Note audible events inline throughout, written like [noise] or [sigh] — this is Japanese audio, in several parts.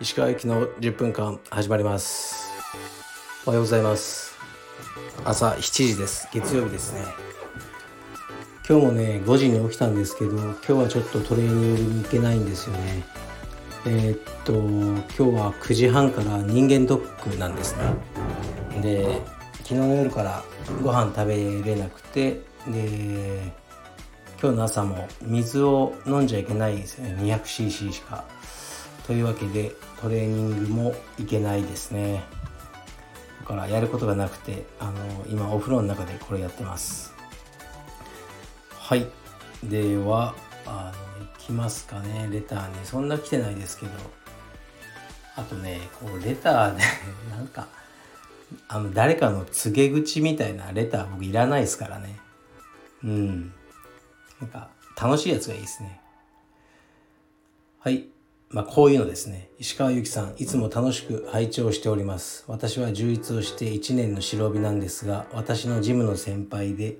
石川行きの10分間始まります。おはようございます。朝7時です。月曜日ですね。今日もね5時に起きたんですけど今日はちょっとトレーニングに行けないんですよね。えー、っと今日は9時半から人間ドックなんですね。で昨日の夜からご飯食べれなくてで今日の朝も水を飲んじゃいけないですよね。200cc しか。というわけでトレーニングもいけないですね。だからやることがなくてあの今お風呂の中でこれやってます。はい。ではあのいきますかね。レターにそんな来てないですけど。あとねこうレターで [laughs] なんかあの誰かの告げ口みたいなレター僕いらないですからね。うん。なんか楽しいやつがいいですね。はい。まあ、こういうのですね。石川由紀さん、いつも楽しく拝聴しております。私は充実をして1年の白帯なんですが、私のジムの先輩で、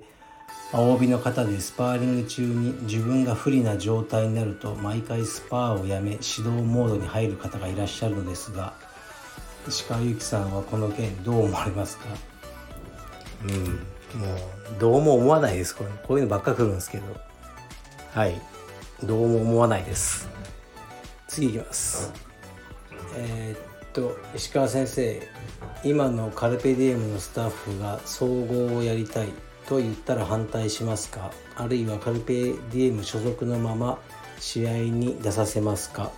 青帯の方でスパーリング中に自分が不利な状態になると毎回スパーをやめ指導モードに入る方がいらっしゃるのですが石川由紀さんはこの件どう思われますか？うん。もうどうも思わないです。これこういうのばっか来るんですけど。はい。どうも思わないです。次いきます。えー、っと石川先生。今のカルペディエムのスタッフが総合をやりたいと言ったら反対しますか？あるいはカルペディエム所属のまま試合に出させますか？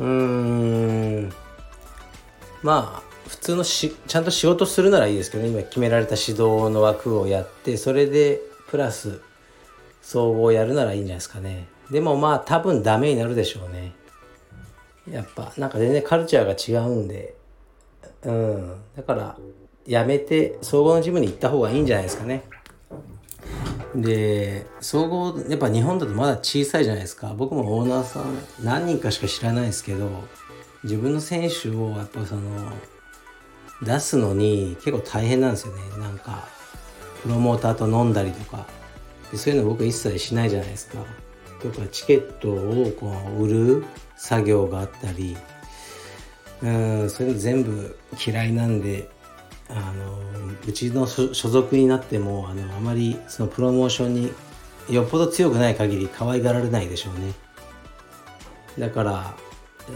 うーん。まあ普通のしちゃんと仕事するならいいですけど、ね、今決められた指導の枠をやってそれでプラス総合やるならいいんじゃないですかね。でもまあ多分ダメになるでしょうね。やっぱなんか全然カルチャーが違うんで。うん。だからやめて総合のジムに行った方がいいんじゃないですかね。で総合やっぱ日本だとまだ小さいじゃないですか。僕もオーナーさん何人かしか知らないですけど自分の選手をやっぱその出すのに結構大変なんですよね。なんかプロモーターと飲んだりとか。そういうの僕一切しないじゃないですか。とかチケットをこう売る作業があったり。うんそういうの全部嫌いなんであのうちの所属になってもあのあまりそのプロモーションによっぽど強くない限り可愛がられないでしょうね。だから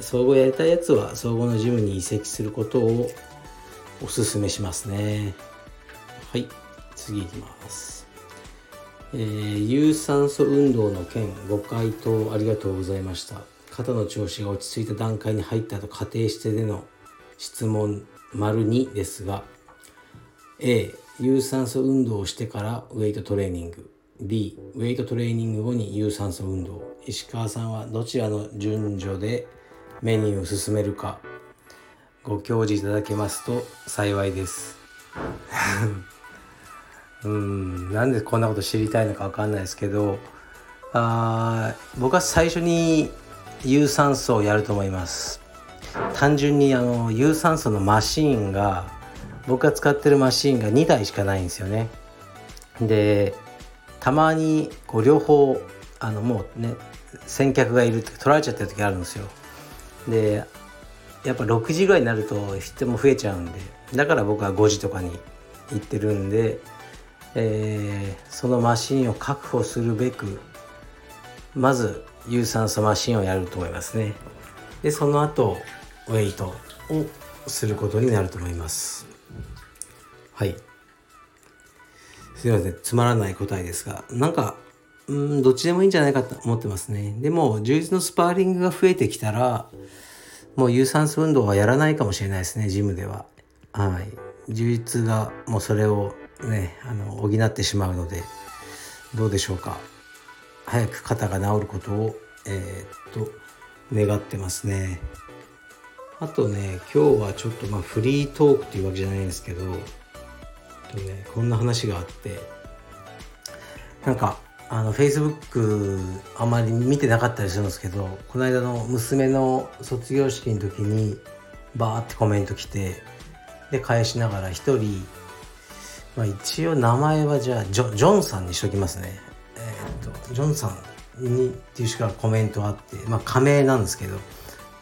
総合やりたいやつは総合のジムに移籍することをおすすめしますね。はい次いきます。えー、有酸素運動の件ご回答ありがとうございました。肩の調子が落ち着いた段階に入ったと仮定してでの質問丸2ですが A 有酸素運動をしてからウェイトトレーニング。B ウェイトトレーニング後に有酸素運動。石川さんはどちらの順序でメニューを進めるか。ご教示いただけますと幸いです。[laughs] うんなんでこんなこと知りたいのか分かんないですけどあ僕は最初に有酸素をやると思います。単純にあの有酸素のマシーンが僕が使ってるマシーンが2台しかないんですよね。でたまにこう両方あのもうね先客がいるって取られちゃってる時あるんですよ。でやっぱ6時ぐらいになると人も増えちゃうんでだから僕は5時とかに行ってるんで、えー、そのマシンを確保するべくまず有酸素マシンをやると思いますね。でその後ウェイトをすることになると思います。はい。すいません。つまらない答えですがなんかうんどっちでもいいんじゃないかと思ってますね。でも充実のスパーリングが増えてきたらもう有酸素運動はやらないかもしれないですねジムでは。はい。充実がもうそれをねあの補ってしまうのでどうでしょうか。早く肩が治ることをえー、っと願ってますね。あとね今日はちょっとまあフリートークっていうわけじゃないんですけどとねこんな話があってなんかあの Facebook あまり見てなかったりするんですけどこの間の娘の卒業式の時にバーってコメント来てで返しながら一人まあ、一応名前はじゃあジョジョンさんにしときますね。えー、っとジョンさんにっていうしかコメントあってまあ仮名なんですけど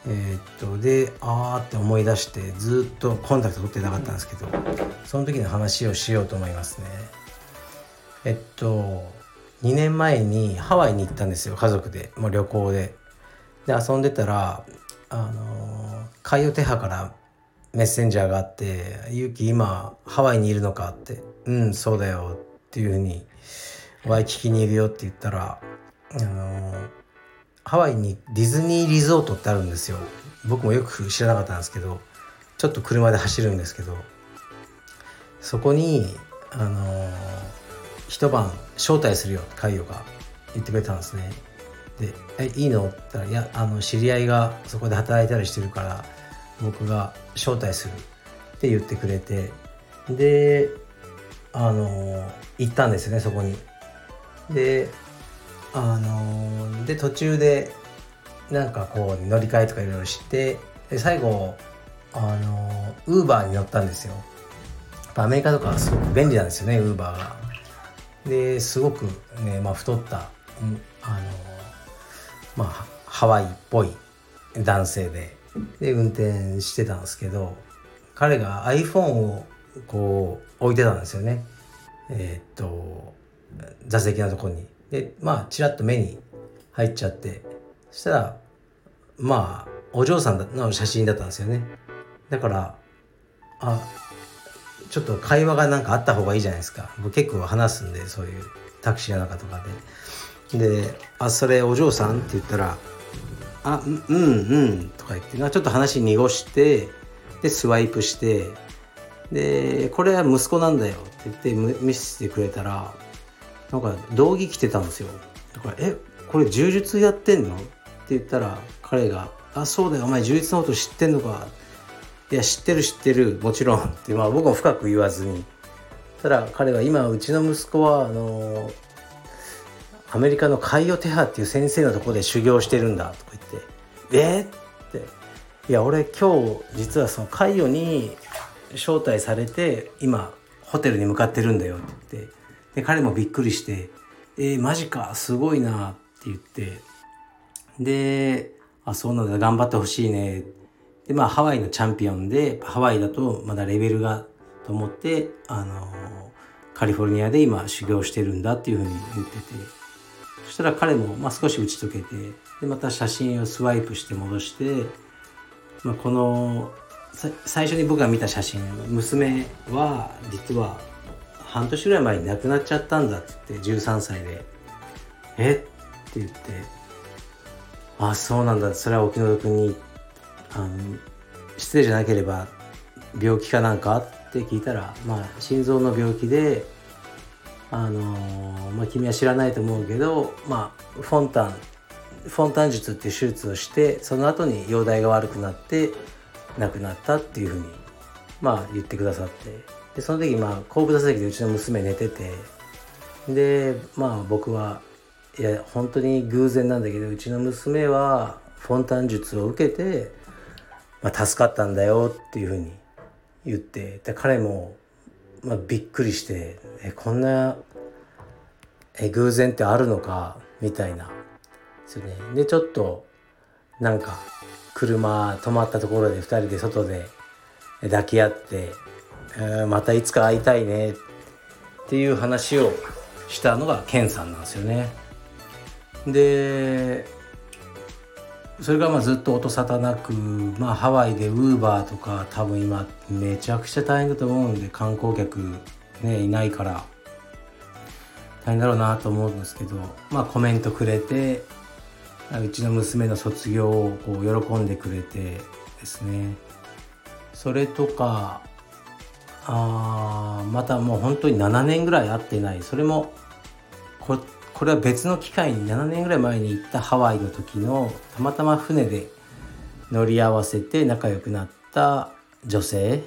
えー、っとであーって思い出してずっとコンタクト取ってなかったんですけどその時の話をしようと思いますね。えっと2年前にハワイに行ったんですよ家族で。もう旅行で。で遊んでたらあの海洋手派からメッセンジャーがあって「ゆうき今ハワイにいるのか?」って「うんそうだよ」っていうふうに「ワイキキにいるよ」って言ったらあのハワイにディズニーリゾートってあるんですよ。僕もよく知らなかったんですけどちょっと車で走るんですけどそこにあの一晩招待するよって海洋が言ってくれたんですねで「えいいの?」って言ったら「いやあの知り合いがそこで働いたりしてるから僕が招待する」って言ってくれてであの行ったんですねそこに。であので途中でなんかこう乗り換えとかいろいろしてで最後あのウーバーに乗ったんですよ。アメリカとかはすごく便利なんですよねウーバーが。ですごくね、まあ、太った、あのまあ、ハワイっぽい男性でで運転してたんですけど彼が iPhone をこう置いてたんですよねえー、っと座席のとこに。でまあちらっと目に入っちゃってそしたらまあお嬢さんの写真だったんですよね。だからあちょっと会話がなんかあった方がいいじゃないですか僕結構話すんでそういうタクシーの中とかでで「あそれお嬢さん?」って言ったら「あうんうん」とか言ってちょっと話濁してでスワイプしてで「これは息子なんだよ」って言って見せてくれたらなんか道着着てたんですよだから「えこれ柔術やってんの?」って言ったら彼が「あそうだよお前柔術のこと知ってんのか」っていや知ってる知ってる。もちろん。ってまあ僕も深く言わずに。ただ彼は今うちの息子はあのアメリカの海洋手派っていう先生のとこで修行してるんだ。とか言って「えっ?」って「いや俺今日実はその海洋に招待されて今ホテルに向かってるんだよ」って言って。で彼もびっくりして「えー、マジか。すごいな」って言って。で「あそうなんだ。頑張ってほしいね」でまあハワイのチャンピオンでハワイだとまだレベルがと思ってあのカリフォルニアで今修行してるんだっていうふうに言ってて。そしたら彼も、まあ、少し打ち解けてでまた写真をスワイプして戻して、まあ、この最初に僕が見た写真娘は実は半年ぐらい前に亡くなっちゃったんだって言って13歳で「え？っ?」て言って「あそうなんだ。それはお気の毒に。あの失礼じゃなければ病気かなんかって聞いたらまあ心臓の病気であのまあ君は知らないと思うけどまあフォンタンフォンタン術っていう手術をしてその後に容体が悪くなって亡くなったっていうふうにまあ言ってくださって。でその時まあ後部座席でうちの娘寝ててでまあ僕はいや本当に偶然なんだけどうちの娘はフォンタン術を受けてまあ、助かったんだよっていうふうに言ってで彼も、まあ、びっくりしてえこんなえ偶然ってあるのか？みたいな。ですよね。でちょっとなんか車止まったところで2人で外で抱き合ってえまたいつか会いたいねっていう話をしたのがケンさんなんですよね。でそれがまあずっと音沙汰なく、まあ、ハワイでウーバーとか多分今めちゃくちゃ大変だと思うんで観光客ねいないから大変だろうなと思うんですけどまあコメントくれてうちの娘の卒業をこう喜んでくれてですね。それとかあまたもう本当に7年ぐらい会ってない。それもこっこれは別の機会に7年ぐらい前に行ったハワイの時のたまたま船で乗り合わせて仲良くなった女性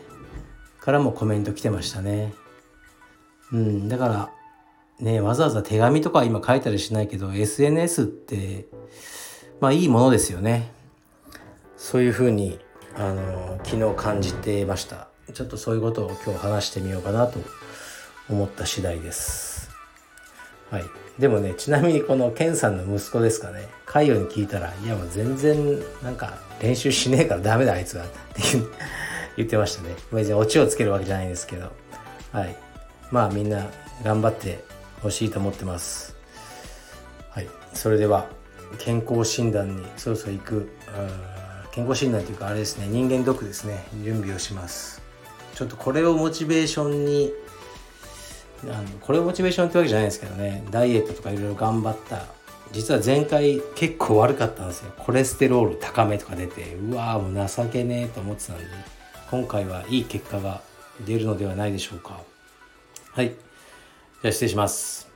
からもコメント来てましたね。うん、だからねわざわざ手紙とか今書いたりしないけど SNS ってまあいいものですよね。そういうふうにあの昨日感じてました。ちょっとそういうことを今日話してみようかなと思った次第ですはい。でもねちなみにこのケンさんの息子ですかね。カイヨに聞いたら「いやもう全然なんか練習しねえからダメだあいつは」って言ってましたね。別にオチをつけるわけじゃないんですけど。はい。まあみんな頑張ってほしいと思ってます。はい。それでは健康診断にそろそろ行く健康診断というかあれですね人間ドックですね。準備をします。ちょっとこれをモチベーションにあのこれモチベーションってわけじゃないですけどね。ダイエットとかいろいろ頑張った。実は前回結構悪かったんですよ。コレステロール高めとか出て。うわーもう情けねえと思ってたんで。今回はいい結果が出るのではないでしょうか。はい。じゃあ失礼します。